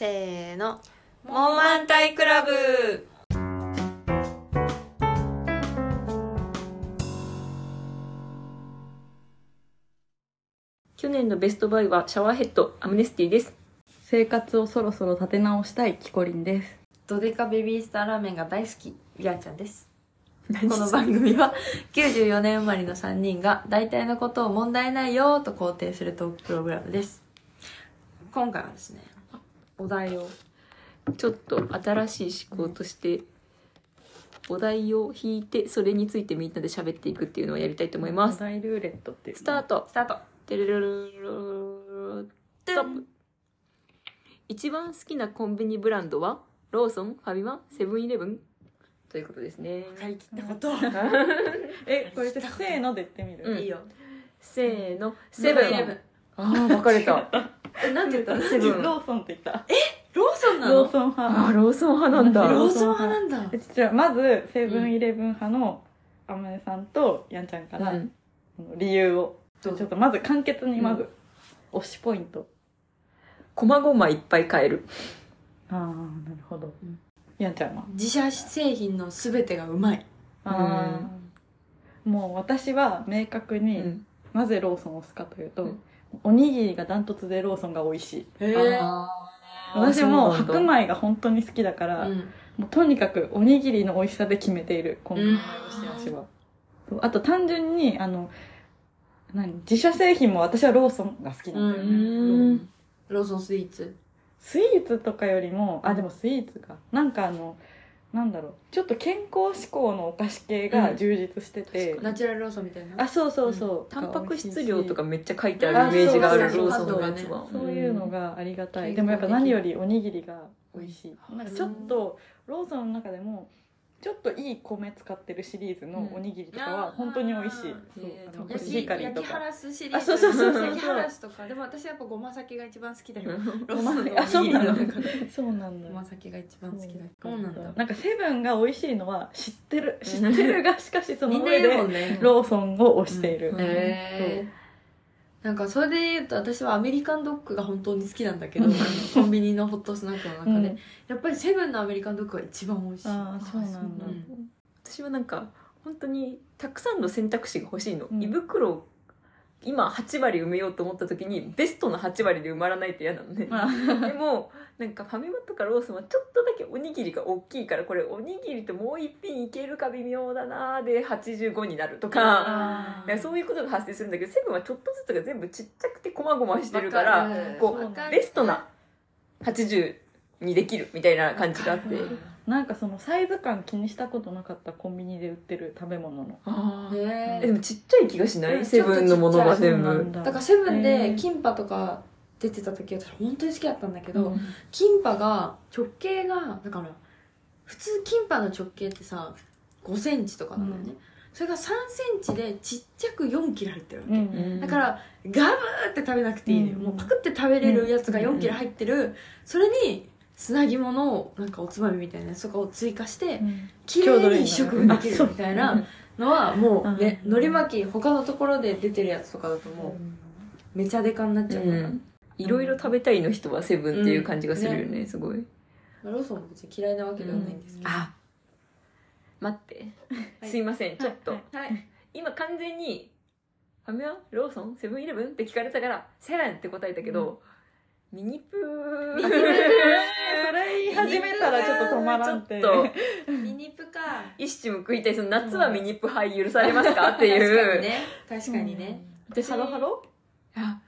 せーの。モンマンタイクラブ。去年のベストバイはシャワーヘッドアムネスティです。生活をそろそろ立て直したいキコリンです。ドデカベビースターラーメンが大好きリアンちゃんです。この番組は94年生まれの3人が大体のことを問題ないよと肯定するトークプログラムです。今回はですねお題を。ちょっと新しい思考としてお題を引いてそれについてみんなで喋っていくっていうのをやりたいと思いまおす題ルーレットっていうスタート。スタート。テレレレレレレストップ一番好きなコンビニブランドはローソンファミマセブンイレブンということですね買い切ったことえこれでせーので言ってみる、うんいいよせーのセブンああ分かれたえなんて言ったの？セブンローソンって言った。ローソンなの？ローソンあ派ーローソン派なんだ。ローソン派なんだ。えじゃあまずセブンイレブン派のあまねさんとやんちゃんから、うん。理由を。ちょっとまず簡潔にまず、推しポイント。こまごまいっぱい買える。ああなるほど、ん。やんちゃんは？自社製品の全てがうまい。ああもう私は明確に、うん。なぜローソンを推すかというと、うんおにぎりがダントツでローソンが美味しい。私も白米が本当に好きだから、うん。もうとにかくおにぎりの美味しさで決めているコンビニの推し味は、あと単純にあの何？自社製品も私はローソンが好きなんだよね、うん。ローソンスイーツ。スイーツとかよりもあでもスイーツか。なんかあのなんだろう。ちょっと健康志向のお菓子系が充実してて、ナチュラルローソンみたいな。あそうそうそう、タンパク質量とかめっちゃ書いてあるイメージがある。あそう。ローソンのやつそうは。そういうのがありがたい、うん。でもやっぱ何よりおにぎりが美味しい、うん。なんかちょっとローソンの中でもちょっといい米使ってるシリーズのおにぎりとかは本当に美味しい、そうえーあのコシヒカリとか。焼きハラスシリーズ。あそうそうそう焼きハラスとか。でも私はやっぱごま酒が一番好きだよ ローごソンの。おにぎりの中で。そうなんだ。ごま酒が一番好きだそうなんだ。なんかセブンが美味しいのは知ってる。知ってるがしかしその上でローソンを推している、うん。へーなんかそれで言うと私はアメリカンドッグが本当に好きなんだけどコンビニのホットスナックの中で、うん。やっぱりセブンのアメリカンドッグが一番美味しい。ああそうなんだ、うん。私はなんか本当にたくさんの選択肢が欲しいの、うん。胃袋を今8割埋めようと思った時にベストの8割で埋まらないと嫌なのね。まあ。でもなんかファミマとかローソンはちょっとだけおにぎりが大きいからこれおにぎりともう一品いけるか微妙だなーで85になるとか。そういうことが発生するんだけどセブンはちょっとずつが全部ちっちゃくてこまごましてるかわらこうベストな80にできるみたいな感じがあってなんかそのサイズ感気にしたことなかったコンビニで売ってる食べ物の。あー。へえでもちっちゃい気がしない、うんセブンのものが全部。だ。だからセブンへでーキンパとか出てた時私本当に好きだったんだけど、うん。キンパが直径がだから普通キンパの直径ってさ5センチとかなんだよね、うん。それが3センチでちっちゃく4切れ入ってるわけ、うん。だからガブーって食べなくていいのよ、うん。もうパクって食べれるやつがうん4切れ入ってる、それに砂肝のなんかおつまみみたいなやつとかを追加してうん。綺麗に一食分できるみたいなのはもうねうん。海苔巻き他のところで出てるやつとかだともうめちゃデカになっちゃうから、うん。いろいろ食べたいの人はセブンっていう感じがするよね、すごい。まあローソンも別に嫌いなわけではないんですけど、あ待って、はい。すいませんちょっと、今完全にファミマローソンセブンイレブンって聞かれたからセブンって答えたけど、ミニプー。ミニプー。それ言い始めたらちょっと止まらんってちょっと。ミニプか。一矢報いたいその夏はミニプ杯許されますかっていう。確かにね。確かにね、私ハロハロ？あ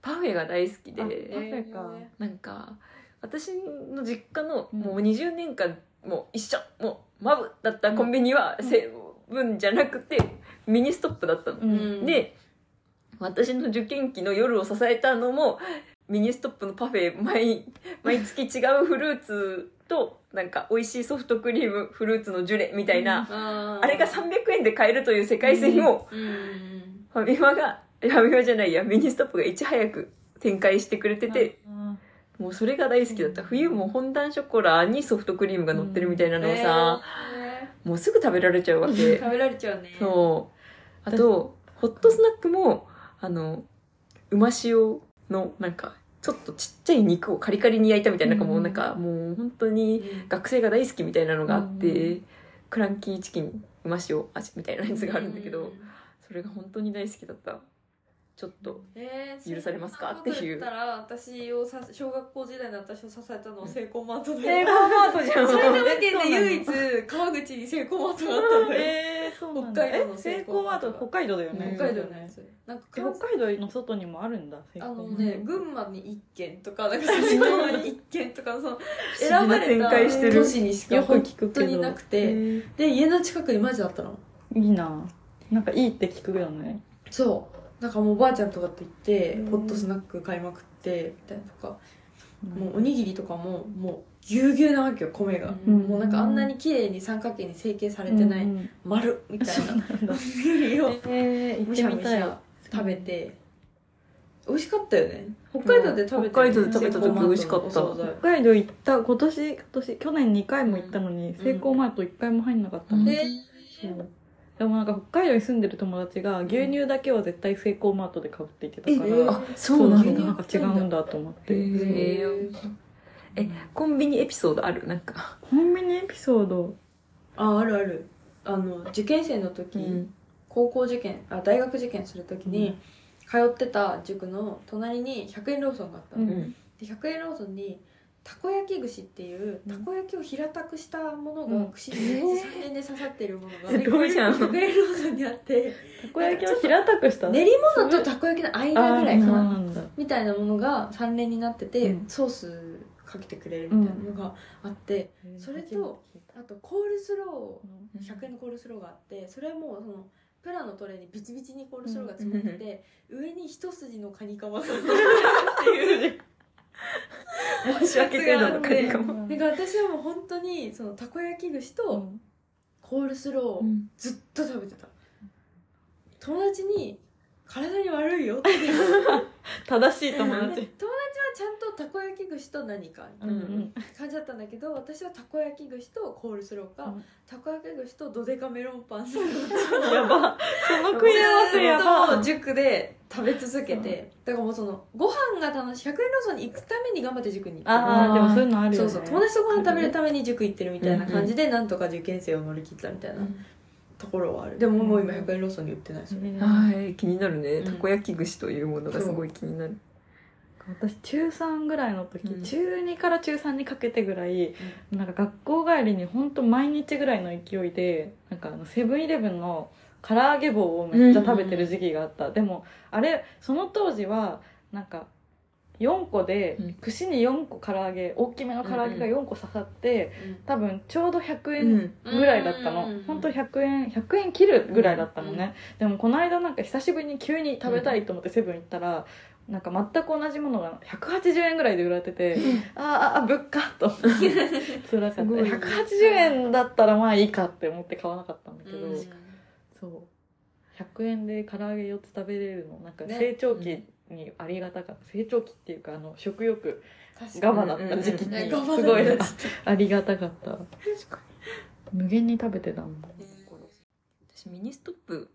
パフェが大好きで。あパフェか。なんか私の実家のうん。もう20年間もう一緒。もうマブだったコンビニはうん。セブンじゃなくてミニストップだったの。うん。で私の受験期の夜を支えたのもミニストップのパフェ毎 毎月違うフルーツとなんか美味しいソフトクリームフルーツのジュレみたいな、あれが300円で買えるという世界線をうん。ファミマがファミマじゃないやミニストップがいち早く展開してくれてて、うん。もうそれが大好きだった。冬もフォンダンショコラにソフトクリームが乗ってるみたいなのをさ、もうすぐ食べられちゃうわけ。食べられちゃうね。そう。あとホットスナックもあのうま塩のなんかちょっとちっちゃい肉をカリカリに焼いたみたいななんかもうなんかもう本当に学生が大好きみたいなのがあって、うクランキーチキンうま塩味みたいなやつがあるんだけど、それが本当に大好きだったちょっとえー許されますか？っていうたら私をさ小学校時代の私を支えたのはセイコーマートで。セイコーマートじゃん。埼玉県で唯一川口にセイコーマートがあったんだよ。えー、そう北海道のえセイコーマート北海道だよね。北海道のやつ。なんかえ北海道の外にもあるんだあのね群馬に一軒とかなんか埼玉に一軒とかその選ばれた都市にしか本当になくて。えー。で家の近くにマジあったの。いいな。なんかいいって聞くよね。そうなんかもうおばあちゃんとかと行ってうん。ホットスナック買いまくってみたいなとか。もうおにぎりとかももうぎゅうぎゅうなわけよ米が、うん。もうなんかあんなに綺麗に三角形に成形されてない、うんうん。丸みたいな。おにぎりをむしてゃむしゃ食べて。美味しかったよね北海道で食べて北海道で食べた時美味しかった。北海道行った今年今年去年2回も行ったのに、ん。セイコーマート1回も入んなかったの、うん。でそうでもなんか北海道に住んでる友達が牛乳だけは絶対セイコーマートで買うって言ってたから、えあそうなんだ。なんか違うんだと思って、へー。えコンビニエピソードある？なんか。コンビニエピソード？ああるある。あの受験生の時、高校受験あ大学受験する時に、通ってた塾の隣に100円ローソンがあったの、うん。うん。で100円ローソンにたこ焼き串っていうたこ焼きを平たくしたものうん。が串に3年で刺さってるものがすごいじゃん100円ローソンにあってたこ焼きを平たくした？練り物とたこ焼きの間ぐらいかな。みたいなものが3連になってて、うん。ソースかけてくれるみたいなのがあって、それとあとコールスロー100円のコールスローがあってそれはもうそのプラのトレーにビチビチにコールスローが詰まってて、上に一筋のカニカマがっていう 申し訳程度のカニカマなんか私はもう本当にそのたこ焼き串とコールスローをずっと食べてた、友達に体に悪いよって 正しい友達。友ちゃんとたこ焼き串と何かみたいなうん感じだったんだけど私はたこ焼き串とコールスローか、うん。たこ焼き串とドデカメロンパン。の やば。その組み合わせやば。塾で食べ続けて、だからもうそのご飯が楽しい100円ローソンに行くために頑張って塾に行ってる。あーでもそういうのあるよね。そうそう。友達とご飯食べるために塾行ってるみたいな感じで、なんとか受験生を乗り切ったみたいなところはある。でももう今100円ローソンに売ってないそれ、はい。気になるね。うん。たこ焼き串というものがすごい気になる私中3ぐらいの時、うん。中2から中3にかけてぐらい、なんか学校帰りに本当毎日ぐらいの勢いでなんかあのセブンイレブンの唐揚げ棒をめっちゃ食べてる時期があった、でもあれその当時はなんか4個で、うん。串に4個唐揚げ大きめの唐揚げが4個刺さって、うん。多分ちょうど100う円ん。ぐらいだったの、うん。本当100円100円切るぐらいだったのね、でもこの間なんか久しぶりに急に食べたいと思ってセブン行ったら、なんか全く同じものが180円ぐらいで売られてて、あーあ物価と。思って辛かった。すごい。180円だったらまあいいかって思って買わなかったんだけど、うん。そう。100円で唐揚げ4つ食べれるのなんかね。成長期にありがたかった、成長期っていうかあの食欲確ガバだった時期うんうんにすごいありがたかった。無限に食べてたもん。に私ミニストップ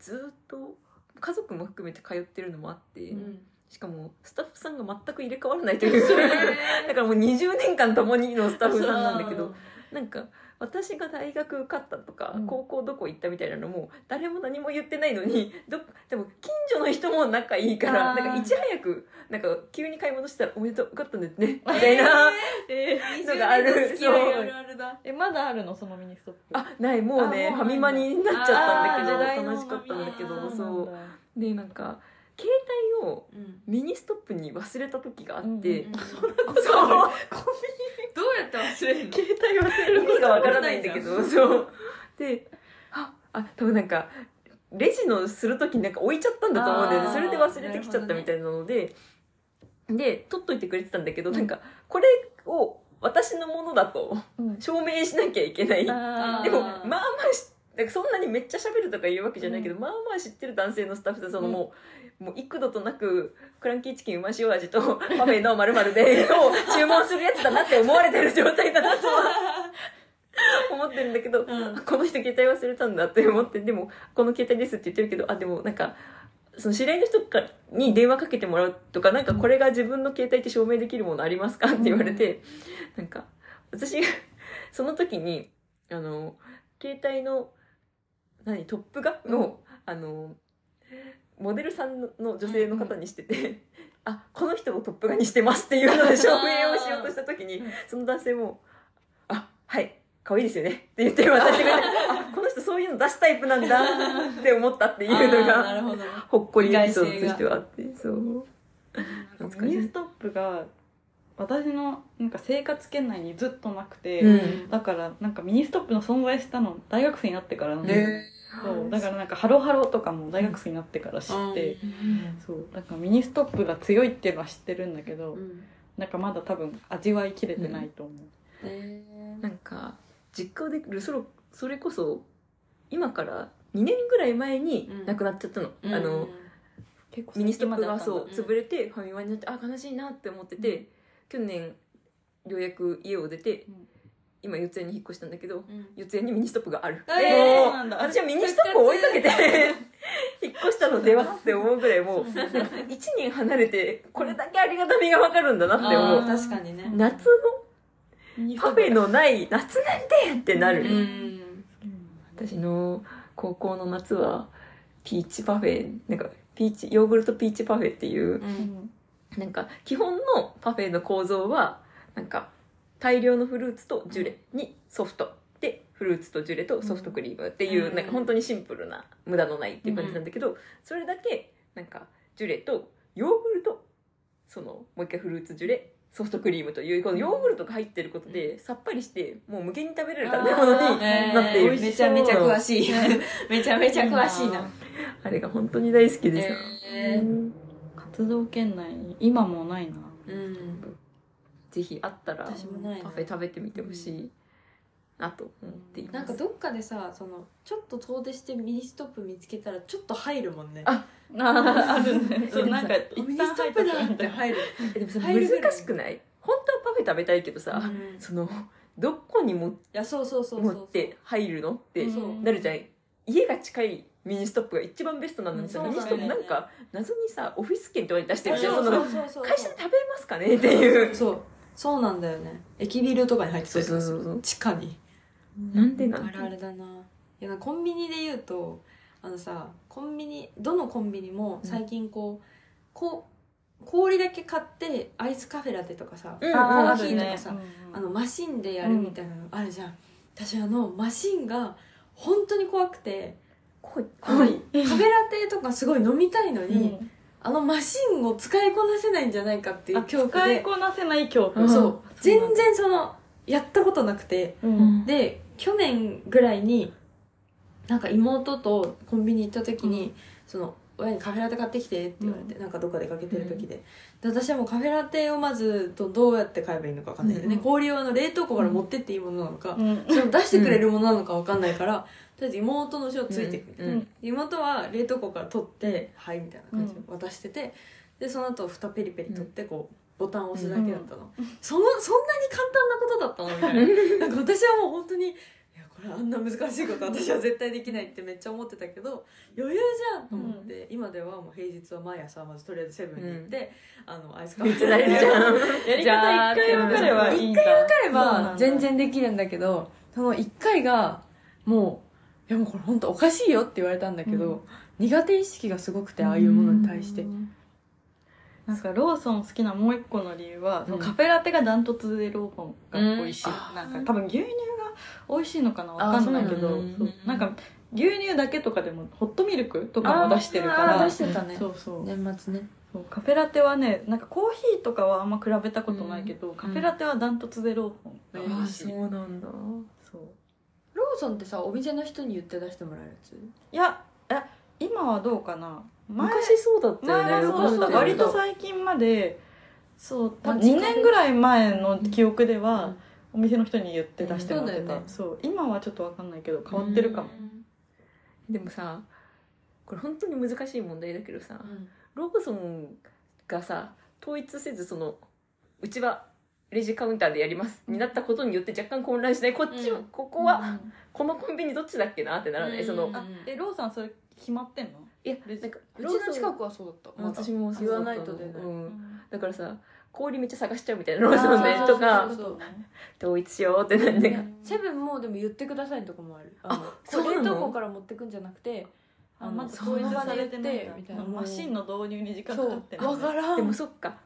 ずーっと家族も含めて通ってるのもあって、うん。しかもスタッフさんが全く入れ替わらないという だからもう20年間共にのスタッフさんなんだけどなんか私が大学受かったとか、うん。高校どこ行ったみたいなのも誰も何も言ってないのに どでも近所の人も仲いいからなんかいち早くなんか急に買い物したら「おめでとう受かったんですね 」みたいなえのがある。20年の付き合いあるあるだ。えまだあるのそのミニストップ。あないもうねファミマになっちゃったんだけど楽しかったんだけどそう。でなんか携帯をうん。ミニストップに忘れた時があって、うんうん そう。どう。やって忘れるの。携帯忘れる。意味がわからないんだけどそう。でああ多分なんかレジのする時になんか置いちゃったんだと思うんだよね。それで忘れてきちゃったみたいなので、で取っといてくれてたんだけど、なんかこれを私のものだとうん。証明しなきゃいけない。あー。でもまあまあそんなにめっちゃ喋るとか言うわけじゃないけど、まあまあ知ってる男性のスタッフさんそのもう,、もう幾度となくクランキーチキンうま塩味と パフェの〇〇でを注文するやつだなって思われてる状態だなとは 思ってるんだけど、うん。この人携帯忘れたんだって思ってでもこの携帯ですって言ってるけどあでもなんかその知り合いの人かに電話かけてもらうとか、なんかこれが自分の携帯って証明できるものありますかって言われて、なんか、私が、その時に、あの、携帯の、何、トップ画の、あの、モデルさんの女性の方にしてて、あ、この人をトップ画にしてますっていうので証明をしようとした時にうん、その男性も、あ、はい、可愛いですよね。って言って渡してくれて、あ、この人そういうの出すタイプなんだって思ったっていうのが、るほっこりエピソードとしてはあって、そう。ミニストップが私のなんか生活圏内にずっとなくて、うん。だからなんかミニストップの存在したの大学生になってからなんですよ。ねそうだからなんかハロハロとかも大学生になってから知って、そうだからミニストップが強いっていうのは知ってるんだけど、うん。なんかまだ多分味わいきれてないと思う、ねなんか、実家でるそろ、それこそ、今から2年ぐらい前に亡くなっちゃったの。あの、結構ミニストップがそう、潰れてファミマになって、あ、悲しいなって思ってて、去年、ようやく家を出て、うん今四谷に引っ越したんだけど、うん。四谷にミニストップがある。えーもそうなんだ。私はミニストップを追いかけて、引っ越したのではって思うぐらいもう、なんか一年離れて、これだけありがたみがわかるんだなって思う。確かにね。夏のパフェのない夏なんてってなる。うんうん。私の高校の夏は、ピーチパフェ、なんか、ピーチ、ヨーグルトピーチパフェっていうう、ん。なんか、基本のパフェの構造は、なんか、大量のフルーツとジュレにソフト。で、フルーツとジュレとソフトクリームっていう、うん。なんか本当にシンプルな、無駄のないっていう感じなんだけど、それだけ、なんか、ジュレとヨーグルト、その、もう一回フルーツジュレ、ソフトクリームという、このヨーグルトが入ってることで、さっぱりして、もう無限に食べれる食べ物にえー。なっている。めちゃめちゃ詳しい。めちゃめちゃ詳しいな。あれが本当に大好きでさ。えー。うん。活動圏内に今もないな。うんぜひあったら、パフェ食べてみてほしいなと思っています。なんかどっかでさそのちょっと遠出してミニストップ見つけたらちょっと入るもんね。あああるね。そうなんかミニストップだって入る。えでもさ難しくない？本当はパフェ食べたいけどさ、うん。いそのどこにも持って入るのってなるじゃん。家が近いミニストップが一番ベストなのにさ、うん。ミニストップなんか謎にさオフィス券とかに出してるじゃん。会社で食べますかね？っていう。そうそうなんだよね。駅ビルとかに入ってたりとかする。そうそうそう地下に。なんでなん？てあるあるだな。いやコンビニで言うとあのさコンビニどのコンビニも最近こう、こう氷だけ買ってアイスカフェラテとかさ、うんコあーヒーとかさ、あのマシンでやるみたいなのあるじゃん、私あのマシンが本当に怖くてこい。カフェラテとかすごい飲みたいのに、うんあのマシンを使いこなせないんじゃないかっていうあ恐怖で。使いこなせない恐怖。そう。んだ然そのやったことなくて。うん。で去年ぐらいになんか妹とコンビニ行った時に、その親にカフェラテ買ってきてって言われて、なんかどっか出かけてる時で,、で私はもうカフェラテをまずどどうやって買えばいいのか分かんないんでね、うん。氷をあの冷凍庫から持ってっていいものなのか、うん。それを出してくれるものなのか分かんないから、とりあえず妹の後ろついてくる、うんうん。妹は冷凍庫から取って「はい」みたいな感じで渡してて、でその後蓋ペリペリ取ってこうボタンを押すだけだったの、そのそんなに簡単なことだったのみたいな。なんか私はもう本当にいやこれあんな難しいこと私は絶対できないってめっちゃ思ってたけど余裕じゃんと思って、今ではもう平日は毎朝まずとりあえずセブンに行って、あのアイスカフェめっちゃ大事じゃんやり方一回分かればいいんだ。一回分かれば全然できるんだけどその一回がもういやもうこれ本当おかしいよって言われたんだけど、うん。苦手意識がすごくてああいうものに対して、なんかローソン好きなもう一個の理由は、そのうんカフェラテがダントツでローソンが美味しい、うん。なんか多分牛乳が美味しいのかなわかんないけどなんか牛乳だけとかでもホットミルクとかも出してるから。出してたね。そうそう。年末ね。カフェラテはねなんかコーヒーとかはあんま比べたことないけど、カフェラテはダントツでローソンが美味しい、そうなんだ。そうローソンってさお店の人に言って出してもらえるやつ？いやえ今はどうかな？前昔そうだったよね。前はそうだった割と最近までそう多分2間近で。年ぐらい前の記憶では、うん。お店の人に言って出してもらってた、うん。そうだよねそう今はちょっと分かんないけど変わってるかも、でもさこれ本当に難しい問題だけどさ、うん。ローソンがさ統一せずそのうちはレジカウンターでやります。になったことによって若干混乱しない。こっちは、うん。ここは、このコンビニどっちだっけなってならない、うんそのえローさんそれ決まってんの？いやレジなんかうちの近くはそうだった。私も言わないと出ないうん、だからさ氷めっちゃ探しちゃうみたいなローソンでとか 統一しようってなんでか。セブンもでも言ってくださいのとこもある。あのそうなの？冷凍庫から持ってくんじゃなくてあまず統一されてみたいな。マシンの導入に時間かかって。るわからん。でもそっか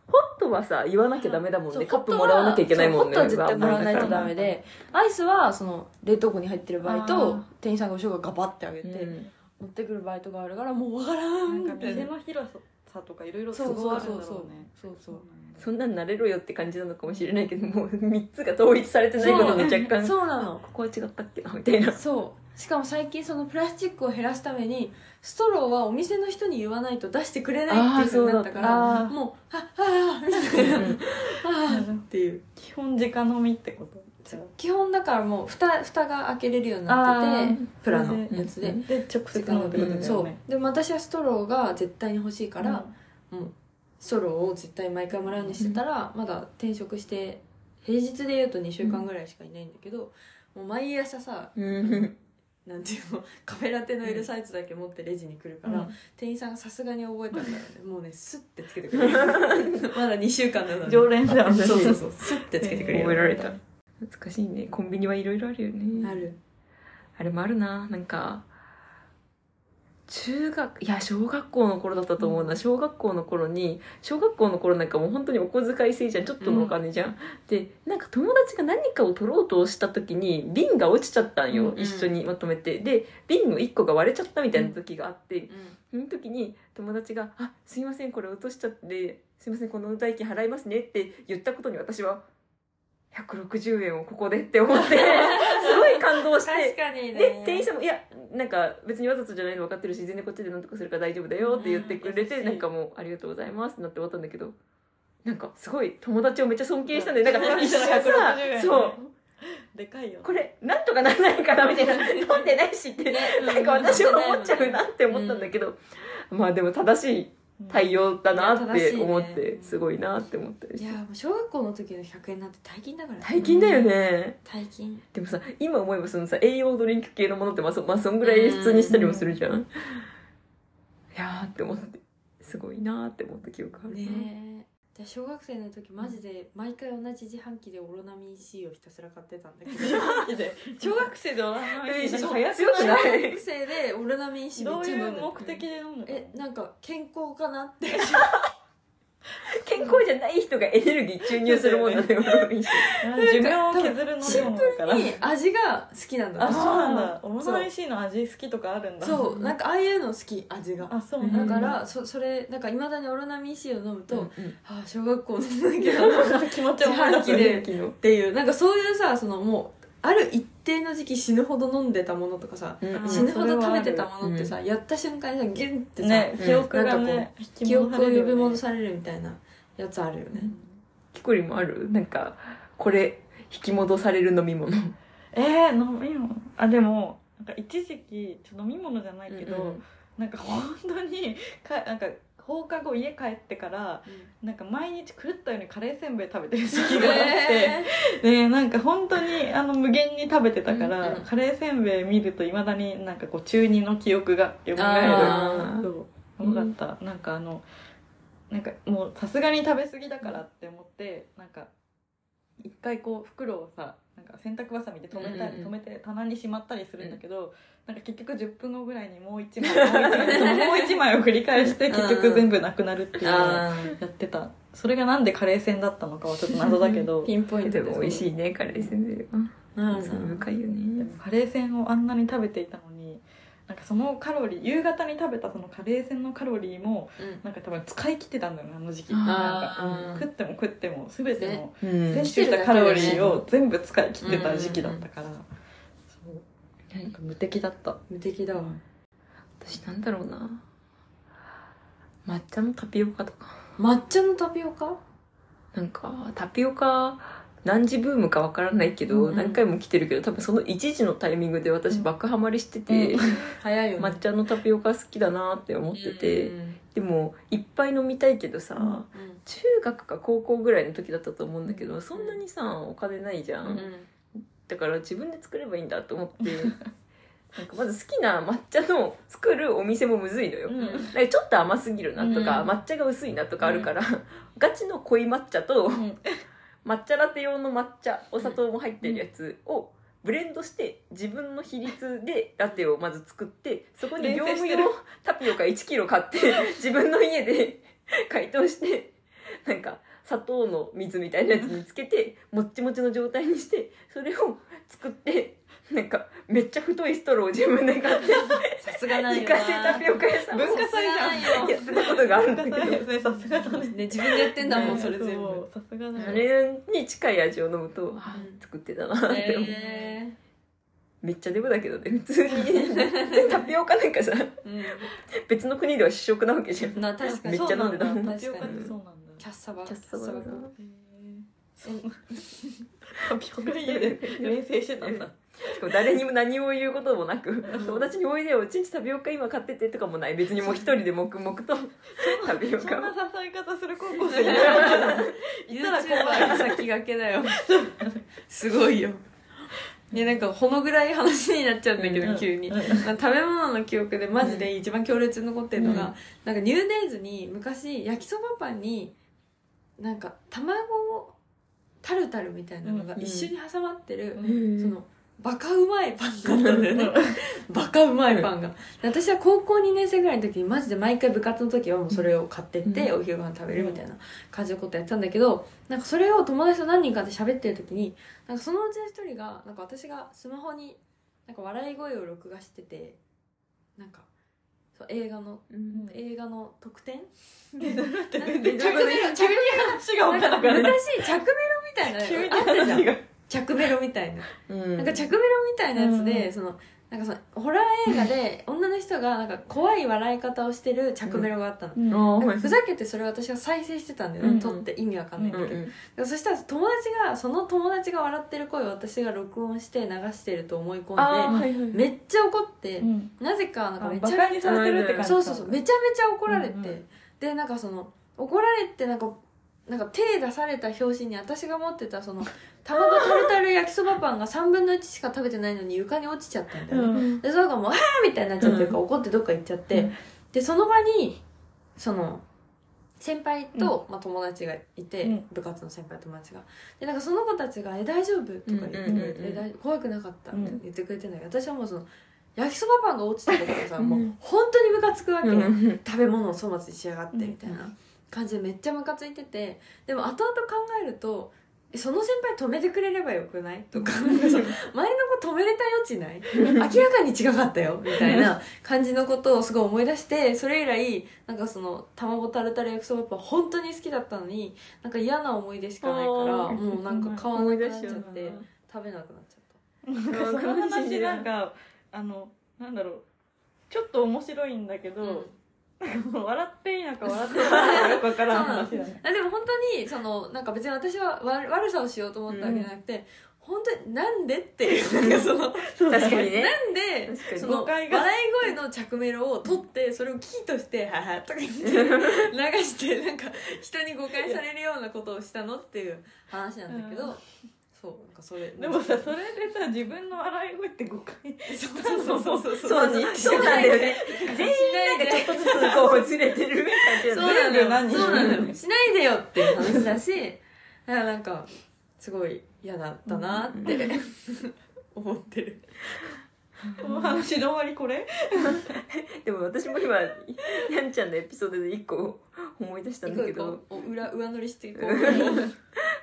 ホットはさ言わなきゃダメだもんそうねカップもらわなきゃいけないもんね。そうホットは絶対もらわないとダメで。アイスはその冷凍庫に入ってる場合あとー。店員さんが後ろがガバってあげて、うん。持ってくるバイトがあるからもうわからんなんかみたいな店の広さとかいろいろそう都合あるんそうそうそうだろうねそう。そうそんなんなれろよって感じなのかもしれないけどもう3つが統一されてないことで若干。そうなの。ここは違ったっけなみたいな。そうしかも最近そのプラスチックを減らすためにストローはお店の人に言わないと出してくれないっていうふうになったからもう「はっはーみたいな「はーっていう。基本直飲みってこと？基本だからもう蓋蓋が開けれるようになっててプラのやつで、うんで直接飲むってことだよね。そう。でも私はストローが絶対に欲しいから、もうストローを絶対毎回もらうにしてたら、まだ転職して平日で言うと2週間ぐらいしかいないんだけど、もう毎朝さうんなんていうのカフェラテの L サイズだけ持ってレジに来るから、店員さんがさすがに覚えたんだよね。もうねスッてつけてくれる。まだ2週間なのに常連だよね。そうそうそうスッてつけてくれる。覚えられた。懐かしいね。コンビニはいろいろあるよね。ある。あれもあるな。なんか中学いや小学校の頃だったと思うな、小学校の頃に小学校の頃なんかもう本当にお小遣い制じゃん。ちょっとのお金じゃん、でなんか友達が何かを取ろうとした時に瓶が落ちちゃったんよ、うん。うん一緒にまとめて。で瓶の1個が割れちゃったみたいな時があって、うん。その時に友達が「あすいませんこれ落としちゃってすいませんこの代金払いますね」って言ったことに私は160円をここでって思って 感動して。確かにね。で店員さんも「いやなんか別にわざとじゃないの分かってるし全然こっちで何とかするから大丈夫だよ」って言ってくれて、うんなんかもう「ありがとうございます」ってなって終わったんだけどなんかすごい友達をめっちゃ尊敬したんでなんか一緒にさ160円そう。でかいよねこれなんとかならないかなみたいな。飲んでないしってなんか私は思っちゃうなって思ったんだけど、まあでも正しい対応だなって思ってすごいなって思ったりして。いやもう小学校の時の100円なんて大金だからね。大金だよね。大金。でもさ今思えばそのさ栄養ドリンク系のものってまあそ,、まあ、そんぐらい普通にしたりもするじゃん、いやーって思ってすごいなーって思った記憶あるな、ねえで小学生の時マジで毎回同じ自販機でオロナミン C をひたすら買ってたんだけど。小学生でオランダえそう早小くない？学生でオロナミン C めどういうっちゃ飲んで目的で飲むの？えなんか健康かなって 健康じゃない人がエネルギー注入するもんだね寿命を削る飲み物だから。に味が好きなんだ。あそうなんだ。オロナミン C の味好きとかあるんだ。そうなんかああいうの好き味が。あそうなんだ。だからそそれなんかいまだにオロナミン C を飲むと、うんああ小学校の時の気持ちを思い出す。っていうなんかそういうさそのもうある一定の時期死ぬほど飲んでたものとかさ、うん。死ぬほど食べてたものってさ、やった瞬間にさギュンってさ、ね記憶がね記憶を呼び戻るされるみたいなやつあるよね、キコリもある？なんかこれ引き戻される飲み物。えー、飲み物？あでもなんか一時期ちょっと飲み物じゃないけど、うんなんか本当にかなんか放課後家帰ってからなんか毎日狂ったようにカレーせんべい食べてる時期があって、で なんか本当にあの無限に食べてたから、うんうん。カレーせんべい見るといまだになんかこう中二の記憶がよみがえるそう。よかった、なんかあのなんかもうさすがに食べ過ぎだからって思ってなんか一回こう袋をさなんか洗濯ばさみで止めたり、うんうんうん。止めて棚にしまったりするんだけど、なんか結局10分後ぐらいにもう一枚 もう一枚を繰り返して結局全部なくなるっていうのをあやってた。それがなんでカレー戦だったのかはちょっと謎だけど。ピンポイントでも美味しいいねカレーせんべいはうん罪深いよね。カレー戦をあんなに食べていたのになんかそのカロリー夕方に食べたそのカレー戦のカロリーもなんか多分使い切ってたんだよねあの時期なんか食っても食っても全てのうん。摂取したカロリーを全部使い切ってた時期だったから。そう。なんか無敵だった。無敵だわ。私なんだろうな。抹茶のタピオカとか。抹茶のタピオカ？なんかタピオカ何時ブームかわからないけど、うんうん。何回も来てるけど多分その一時のタイミングで私爆ハマりしてて、うん。早いよね。抹茶のタピオカ好きだなって思ってて、うんでもいっぱい飲みたいけどさ、うん中学か高校ぐらいの時だったと思うんだけどそんなにさお金ないじゃん、うんだから自分で作ればいいんだと思って。なんかまず好きな抹茶の作るお店もむずいのよ、うん。なんかちょっと甘すぎるなとか、うん。抹茶が薄いなとかあるから、ガチの濃い抹茶と、うん抹茶ラテ用の抹茶お砂糖も入ってるやつをブレンドして自分の比率でラテをまず作ってそこに業務用タピオカ1キロ買って自分の家で 解凍してなんか砂糖の水みたいなやつにつけてもっちもちの状態にしてそれを作ってなんかめっちゃ太いストローを自分で買ってさすがなよな。家製タピオカ屋さんを文化祭じゃん。やってたことがあるんだけど。ねさすがだね。ね自分でやってんだもんそれ全部。さすがだねあれに近い味を飲むと、あ作ってたな。って思めっちゃデブだけどね普通に。タピオカなんかさー別の国では主食なわけじゃん。うんな確かに。めっちゃ飲んでたタピオカってそうなんだ。キャッサバ。キャッサバだなタピオカ家で連成してたんだ。しかも誰にも何も言うこともなく友達においでようちんちタピオカ今買っててとかもない。別にもう一人で黙々とタピオカをそんな誘い方する高校生いない。わけだいたら怖い先駆けだよ。すごいよ。ねなんかほのぐらい話になっちゃうんだけど、うん。急に、うん。食べ物の記憶でマジで一番強烈に残ってるのが、うん。なんかニューデイズに昔焼きそばパンになんか卵タルタルみたいなのがうん一緒に挟まってる、うん。そのバカうまいパンがあったんだよねバカうまいパンが。で私は高校2年生ぐらいの時にマジで毎回部活の時はもうそれを買ってってうお昼ご飯食べるみたいな感じのことやってたんだけどなんかそれを友達と何人かで喋ってる時になんかそのうちの一人がなんか私がスマホになんか笑い声を録画しててなんかそう映画の。うん。映画の特典？着メロ着メロ話がかなくなる昔着メロみたいな 着メロみたいな。うん。なんか着メロみたいなやつで、うん。そのなんかそのホラー映画で女の人がなんか怖い笑い方をしてる着メロがあったの、うん。ふざけてそれを私が再生してたんだよね、うん。撮って意味わかんないんだけど、うんうん。そしたら友達がその友達が笑ってる声を私が録音して流してると思い込んで、はいはいめっちゃ怒って、うん。なぜかなんかめちバゃめちゃカにされてるって感じそうそうそうめちゃめちゃ怒られて、うんうん。でなんかその怒られてなんかなんか手出された表紙に私が持ってたその卵タルタル焼きそばパンが3分の1しか食べてないのに床に落ちちゃったんだよね、うん。でそれがもう「あー!」みたいになっちゃってるから怒ってどっか行っちゃって、うん。でその場にその先輩と、まあ、友達がいて、うん。部活の先輩友達が。でなんかその子たちが「え大丈夫?」とか言ってくれてうんうん怖くなかった」ってうん言ってくれてんだけど私はもうその焼きそばパンが落ちたことがさ、うん。もう本当にムカつくわけ、うん。食べ物を粗末にしやがってうんみたいな感じでめっちゃムカついててでも後々考えるとえその先輩止めてくれればよくない？とか周りの子止めれた余地ない 明らかに違かったよみたいな感じのことをすごい思い出してそれ以来なんかその卵タルタル焼きそばパン本当に好きだったのになんか嫌な思い出しかないからもうなんか買わなくなっちゃって食べなくなっちゃっなんかその話なんかあのなんだろう。ちょっと面白いんだけた、ど、笑っていいのか笑ってないのかよくわからん話だね。あでも本当にそのなんか別に私は悪悪さをしようと思ったわけじゃなくて、本当になんでっていうなんかその そうだ確かにね。なんで確かに。その誤解が。笑い声の着メロを取ってそれをキーとして「はは」とか言って 流してなんか人に誤解されるようなことをしたのっていう話なんだけど、うん。そうなんかそれでもさそれでさ自分の笑い声って誤解。そうそうそうそうそう。そうにそうなんだよね。全員なんかちょっとずつこうずれてる感何そうなのよ。しないでよっていう話だし だからなんかすごい嫌だったなって 思ってる。この話の終わりこれ？でも私も今にゃんちゃんのエピソードで一個思い出したんだけど。お裏上乗りしていこう。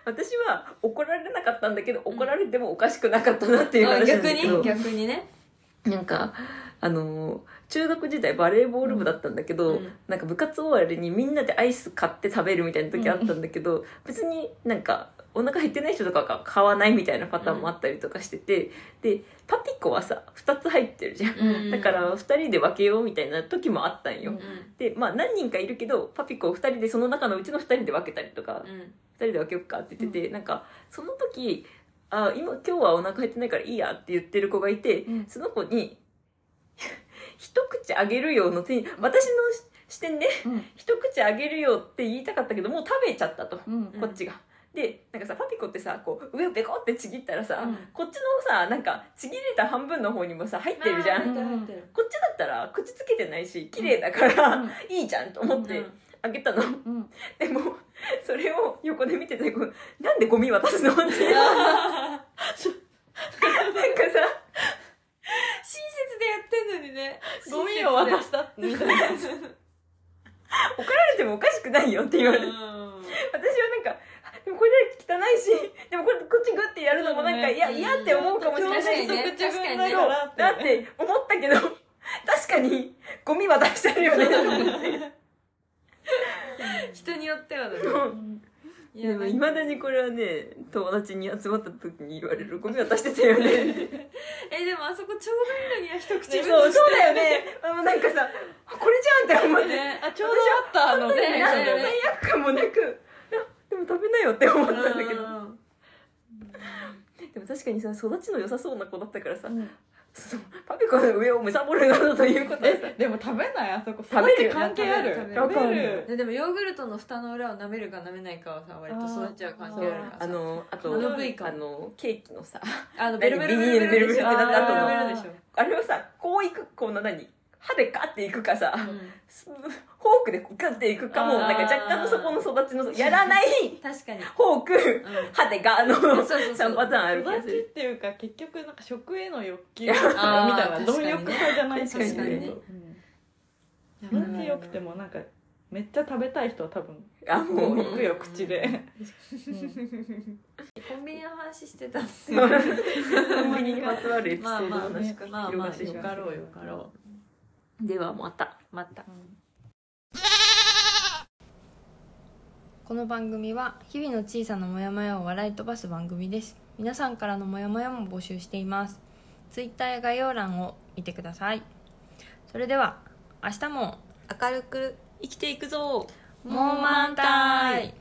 私は怒られなかったんだけど怒られてもおかしくなかったなっていうあ話なん逆だけど。に？逆にね。なんかあのー中学時代バレーボール部だったんだけど、うん。なんか部活終わりにみんなでアイス買って食べるみたいな時あったんだけど、別になんかお腹減ってない人とかが買わないみたいなパターンもあったりとかしてて、でパピコはさ2つ入ってるじゃん、うん。だから2人で分けようみたいな時もあったんよ、うん。でまあ何人かいるけどパピコを2人でその中のうちの2人で分けたりとか、うん。2人で分けようかって言ってて、なんかその時あ今今日はお腹減ってないからいいやって言ってる子がいて、うん。その子に一口あげるよの手に私の視点でうん。一口あげるよって言いたかったけどもう食べちゃったと、うん。こっちが。でなんかさパピコってさこう上をペコってちぎったらさ、うん。こっちのさなんかちぎれた半分の方にもさ入ってるじゃん、こっちだったら口つけてないし綺麗だから、うん。いいじゃんと思ってうん。あげたの、うん。でもそれを横で見ててこうなんでゴミ渡すのって なんかさでやってんのにね。ゴミを渡した。みたいな怒られてもおかしくないよって言われて、私はなんかあでもこれ汚いしでもこれこっちグッてやるのもなんか、そうねいって思うかもしれないし確かにねだって思ったけど確かにゴミ渡してるよね。人によってはだねいでもいまだにこれはね友達に集まった時に言われるゴミ渡してたよね。えでもあそこちょうどいいのには一口そう分そうだよね。あのなんかさあこれじゃんって思って、ねあちょうどあったあのねねなんか罪悪感もなくあでも食べなよって思ったんだけど。うん。でも確かにさ育ちの良さそうな子だったからさ、うんそのパピコの上を貪るなどということはさえでも食べない？あそこ。食べる。育ち関係ある。食べる。食べる。る。ででもヨーグルトの蓋の裏を舐めるか舐めないかはさ割と育ちは関係ある。からさあのあとあの部位か。あのケーキのさあのベルベルベルベルビニールベルベルってなった後の。ベルベルでしょ。あれはさこういくこうな何？歯でガッていくかさ、うん。フォークでガッていくかもなんか若干のそこの育ちのやらない 確かに。フォークうん。歯でガーの そうそうそう。3パターンある気がす育ちっるていうか結局なんか食への欲求みたいな貪欲さじゃない確かにね確かにね。うん育ち良くてもなんかめっちゃ食べたい人は多分あもう。行くよ口で。コンビニの話してたんですコよンビニにまつわるエピソまあまあードの話かまあまあよかろうよかろではまた。うまた。この番組は日々の小さなモヤモヤを笑い飛ばす番組です。皆さんからのモヤモヤも募集しています。ツイッターや概要欄を見てください。それでは明日も明るく生きていくぞ。モーマンタイ